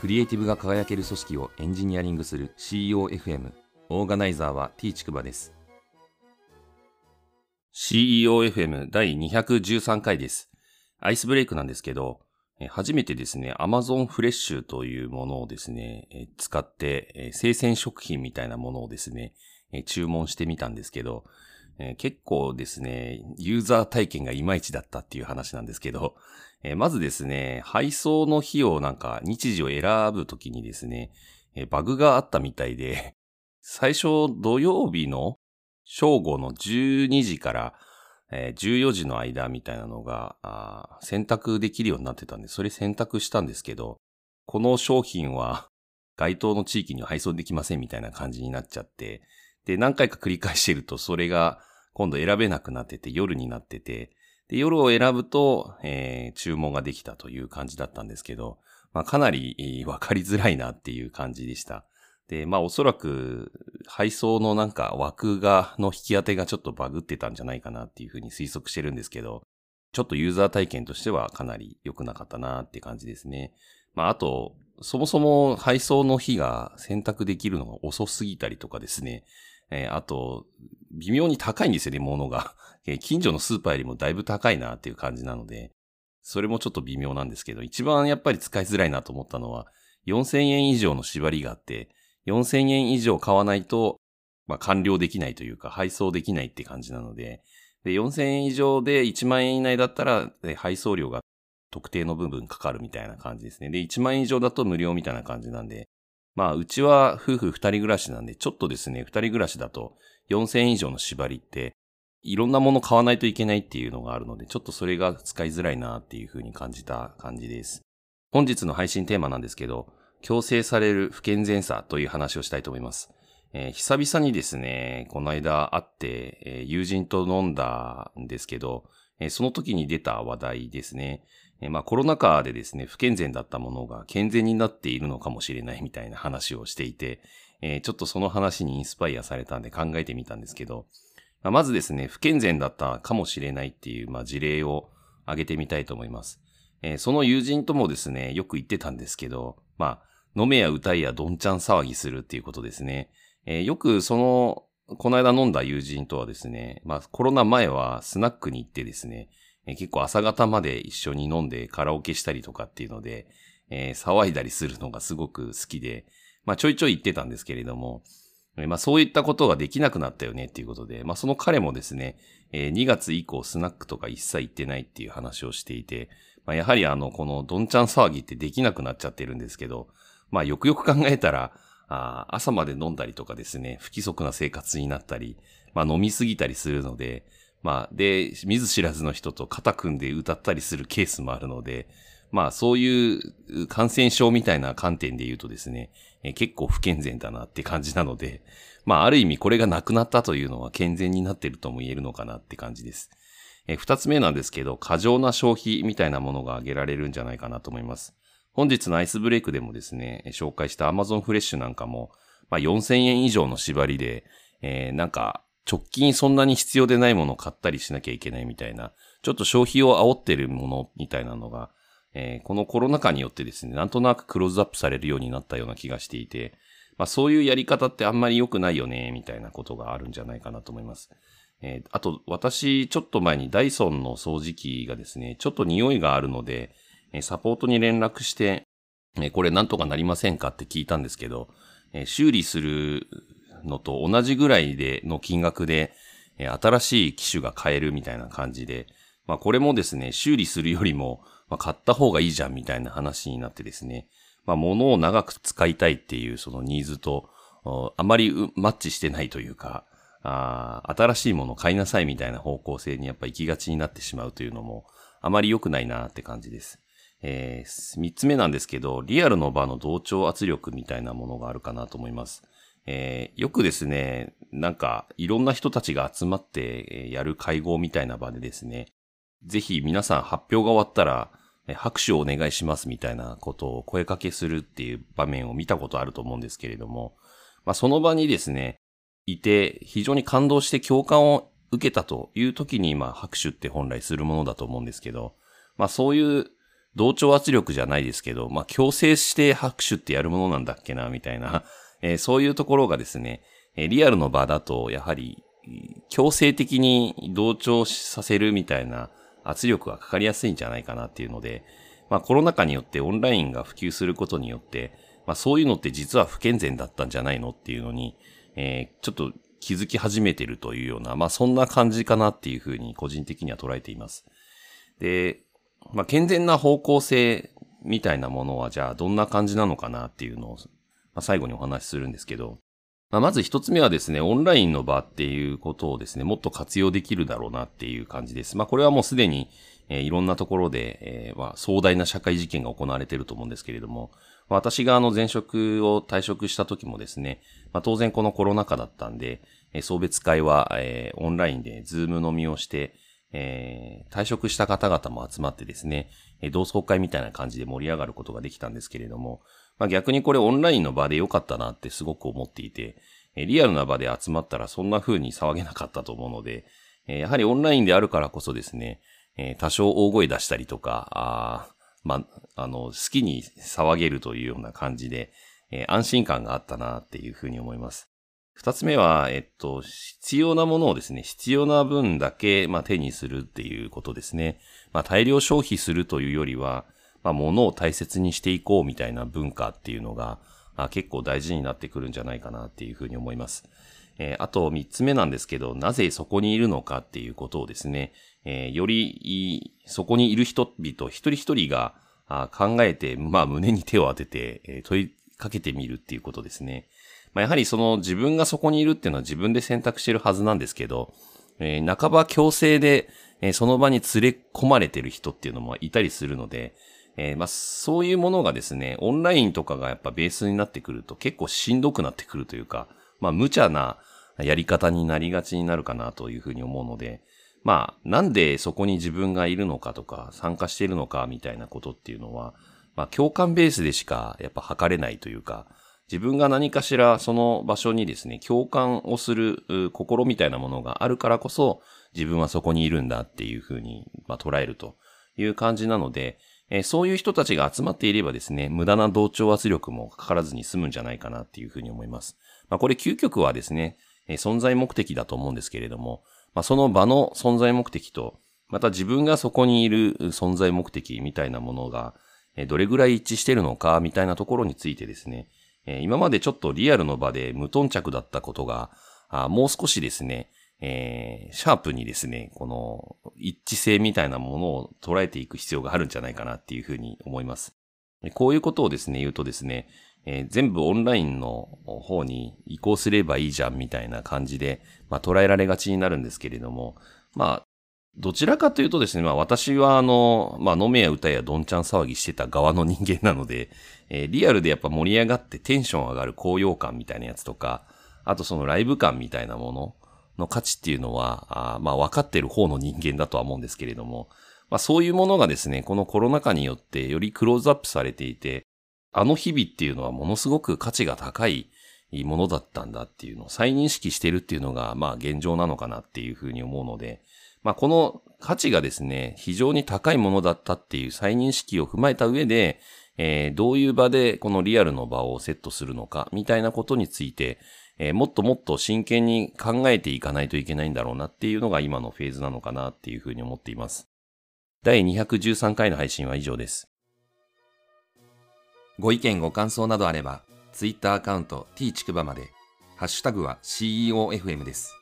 クリエイティブが輝ける組織をエンジニアリングする CEOFM。オーガナイザーは T ちくばです。CEOFM 第213回です。アイスブレイクなんですけど、初めてですね、Amazon フレッシュというものをですね、使って生鮮食品みたいなものをですね、注文してみたんですけど、え結構ですね、ユーザー体験がいまいちだったっていう話なんですけどえ、まずですね、配送の日をなんか日時を選ぶときにですねえ、バグがあったみたいで、最初土曜日の正午の12時からえー、14時の間みたいなのが選択できるようになってたんで、それ選択したんですけど、この商品は該当の地域には配送できませんみたいな感じになっちゃって、で、何回か繰り返してると、それが今度選べなくなってて、夜になってて、で、夜を選ぶと、えー、注文ができたという感じだったんですけど、まあ、かなりわかりづらいなっていう感じでした。で、まあおそらく配送のなんか枠が、の引き当てがちょっとバグってたんじゃないかなっていうふうに推測してるんですけど、ちょっとユーザー体験としてはかなり良くなかったなって感じですね。まああと、そもそも配送の日が選択できるのが遅すぎたりとかですね。えー、あと、微妙に高いんですよね、物が。え近所のスーパーよりもだいぶ高いなっていう感じなので、それもちょっと微妙なんですけど、一番やっぱり使いづらいなと思ったのは、4000円以上の縛りがあって、4000円以上買わないと、まあ、完了できないというか、配送できないって感じなので、で、4000円以上で1万円以内だったら、配送料が特定の部分かかるみたいな感じですね。で、1万円以上だと無料みたいな感じなんで、まあ、うちは夫婦2人暮らしなんで、ちょっとですね、2人暮らしだと4000円以上の縛りって、いろんなもの買わないといけないっていうのがあるので、ちょっとそれが使いづらいなっていう風に感じた感じです。本日の配信テーマなんですけど、強制される不健全さという話をしたいと思います。えー、久々にですね、この間会って、えー、友人と飲んだんですけど、えー、その時に出た話題ですね。えまあコロナ禍でですね、不健全だったものが健全になっているのかもしれないみたいな話をしていて、えちょっとその話にインスパイアされたんで考えてみたんですけど、まあ、まずですね、不健全だったかもしれないっていう、まあ、事例を挙げてみたいと思います。えその友人ともですね、よく言ってたんですけど、まあ、飲めや歌いやどんちゃん騒ぎするっていうことですね。えー、よくその、この間飲んだ友人とはですね、まあコロナ前はスナックに行ってですね、えー、結構朝方まで一緒に飲んでカラオケしたりとかっていうので、えー、騒いだりするのがすごく好きで、まあちょいちょい言ってたんですけれども、え、まあそういったことができなくなったよねっていうことで、まあその彼もですね、えー、2月以降スナックとか一切行ってないっていう話をしていて、まあやはりあの、このどんちゃん騒ぎってできなくなっちゃってるんですけど、まあよくよく考えたら、あ朝まで飲んだりとかですね、不規則な生活になったり、まあ飲みすぎたりするので、まあで、見ず知らずの人と肩組んで歌ったりするケースもあるので、まあそういう感染症みたいな観点で言うとですね、え結構不健全だなって感じなので、まあある意味これがなくなったというのは健全になってるとも言えるのかなって感じです。二つ目なんですけど、過剰な消費みたいなものが挙げられるんじゃないかなと思います。本日のアイスブレイクでもですね、紹介した Amazon フレッシュなんかも、まあ、4000円以上の縛りで、えー、なんか、直近そんなに必要でないものを買ったりしなきゃいけないみたいな、ちょっと消費を煽ってるものみたいなのが、えー、このコロナ禍によってですね、なんとなくクローズアップされるようになったような気がしていて、まあそういうやり方ってあんまり良くないよね、みたいなことがあるんじゃないかなと思います。えー、あと、私、ちょっと前にダイソンの掃除機がですね、ちょっと匂いがあるのでえ、サポートに連絡してえ、これなんとかなりませんかって聞いたんですけど、え修理するのと同じぐらいでの金額で、え新しい機種が買えるみたいな感じで、まあこれもですね、修理するよりも、まあ、買った方がいいじゃんみたいな話になってですね、まあ物を長く使いたいっていうそのニーズと、あまりマッチしてないというか、あ新しいものを買いなさいみたいな方向性にやっぱ行きがちになってしまうというのも、あまり良くないなって感じです。えー、三つ目なんですけど、リアルの場の同調圧力みたいなものがあるかなと思います。えー、よくですね、なんか、いろんな人たちが集まってやる会合みたいな場でですね、ぜひ皆さん発表が終わったら、拍手をお願いしますみたいなことを声かけするっていう場面を見たことあると思うんですけれども、まあ、その場にですね、いて、非常に感動して共感を受けたという時に、まあ、拍手って本来するものだと思うんですけど、まあ、そういう同調圧力じゃないですけど、まあ、強制して拍手ってやるものなんだっけな、みたいな、えー、そういうところがですね、えリアルの場だと、やはり、強制的に同調させるみたいな圧力がかかりやすいんじゃないかなっていうので、まあコロナ禍によってオンラインが普及することによって、まあそういうのって実は不健全だったんじゃないのっていうのに、えー、ちょっと気づき始めてるというような、まあそんな感じかなっていうふうに個人的には捉えています。で、まあ健全な方向性みたいなものはじゃあどんな感じなのかなっていうのを、まあ、最後にお話しするんですけど、まあ、まず一つ目はですね、オンラインの場っていうことをですね、もっと活用できるだろうなっていう感じです。まあこれはもうすでに、えー、いろんなところで、えー、まあ壮大な社会実験が行われていると思うんですけれども、私があの前職を退職した時もですね、まあ、当然このコロナ禍だったんで、え送別会は、えー、オンラインで Zoom 飲みをして、えー、退職した方々も集まってですね、え同窓会みたいな感じで盛り上がることができたんですけれども、まあ、逆にこれオンラインの場で良かったなってすごく思っていて、えリアルな場で集まったらそんな風に騒げなかったと思うので、えやはりオンラインであるからこそですね、え多少大声出したりとか、あまあ、あの、好きに騒げるというような感じで、えー、安心感があったなっていうふうに思います。二つ目は、えっと、必要なものをですね、必要な分だけ、まあ、手にするっていうことですね。まあ、大量消費するというよりは、まあ、物を大切にしていこうみたいな文化っていうのが、あ結構大事になってくるんじゃないかなっていうふうに思います。えー、あと三つ目なんですけど、なぜそこにいるのかっていうことをですね、えー、より、そこにいる人々一人一人が考えて、まあ胸に手を当てて、えー、問いかけてみるっていうことですね。まあ、やはりその自分がそこにいるっていうのは自分で選択してるはずなんですけど、えー、半ば強制で、えー、その場に連れ込まれてる人っていうのもいたりするので、えー、まあ、そういうものがですね、オンラインとかがやっぱベースになってくると結構しんどくなってくるというか、まあ、無茶なやり方になりがちになるかなというふうに思うので、まあ、なんでそこに自分がいるのかとか、参加しているのかみたいなことっていうのは、まあ、共感ベースでしかやっぱ測れないというか、自分が何かしらその場所にですね、共感をする心みたいなものがあるからこそ、自分はそこにいるんだっていうふうに、まあ、捉えるという感じなので、えそういう人たちが集まっていればですね、無駄な同調圧力もかからずに済むんじゃないかなっていうふうに思います。まあ、これ究極はですね、え存在目的だと思うんですけれども、まあ、その場の存在目的と、また自分がそこにいる存在目的みたいなものが、どれぐらい一致してるのかみたいなところについてですね、え今までちょっとリアルの場で無頓着だったことが、あもう少しですね、えー、シャープにですね、この一致性みたいなものを捉えていく必要があるんじゃないかなっていうふうに思います。こういうことをですね、言うとですね、えー、全部オンラインの方に移行すればいいじゃんみたいな感じで、まあ、捉えられがちになるんですけれども、まあ、どちらかというとですね、まあ私はあの、まあ飲めや歌やどんちゃん騒ぎしてた側の人間なので、えー、リアルでやっぱ盛り上がってテンション上がる高揚感みたいなやつとか、あとそのライブ感みたいなものの価値っていうのは、あまあ分かってる方の人間だとは思うんですけれども、まあそういうものがですね、このコロナ禍によってよりクローズアップされていて、あの日々っていうのはものすごく価値が高いものだったんだっていうのを再認識してるっていうのが、まあ現状なのかなっていうふうに思うので、まあこの価値がですね、非常に高いものだったっていう再認識を踏まえた上で、えー、どういう場でこのリアルの場をセットするのか、みたいなことについて、えー、もっともっと真剣に考えていかないといけないんだろうなっていうのが今のフェーズなのかなっていうふうに思っています。第213回の配信は以上です。ご意見ご感想などあれば、Twitter アカウント t ちくばまで、ハッシュタグは CEOFM です。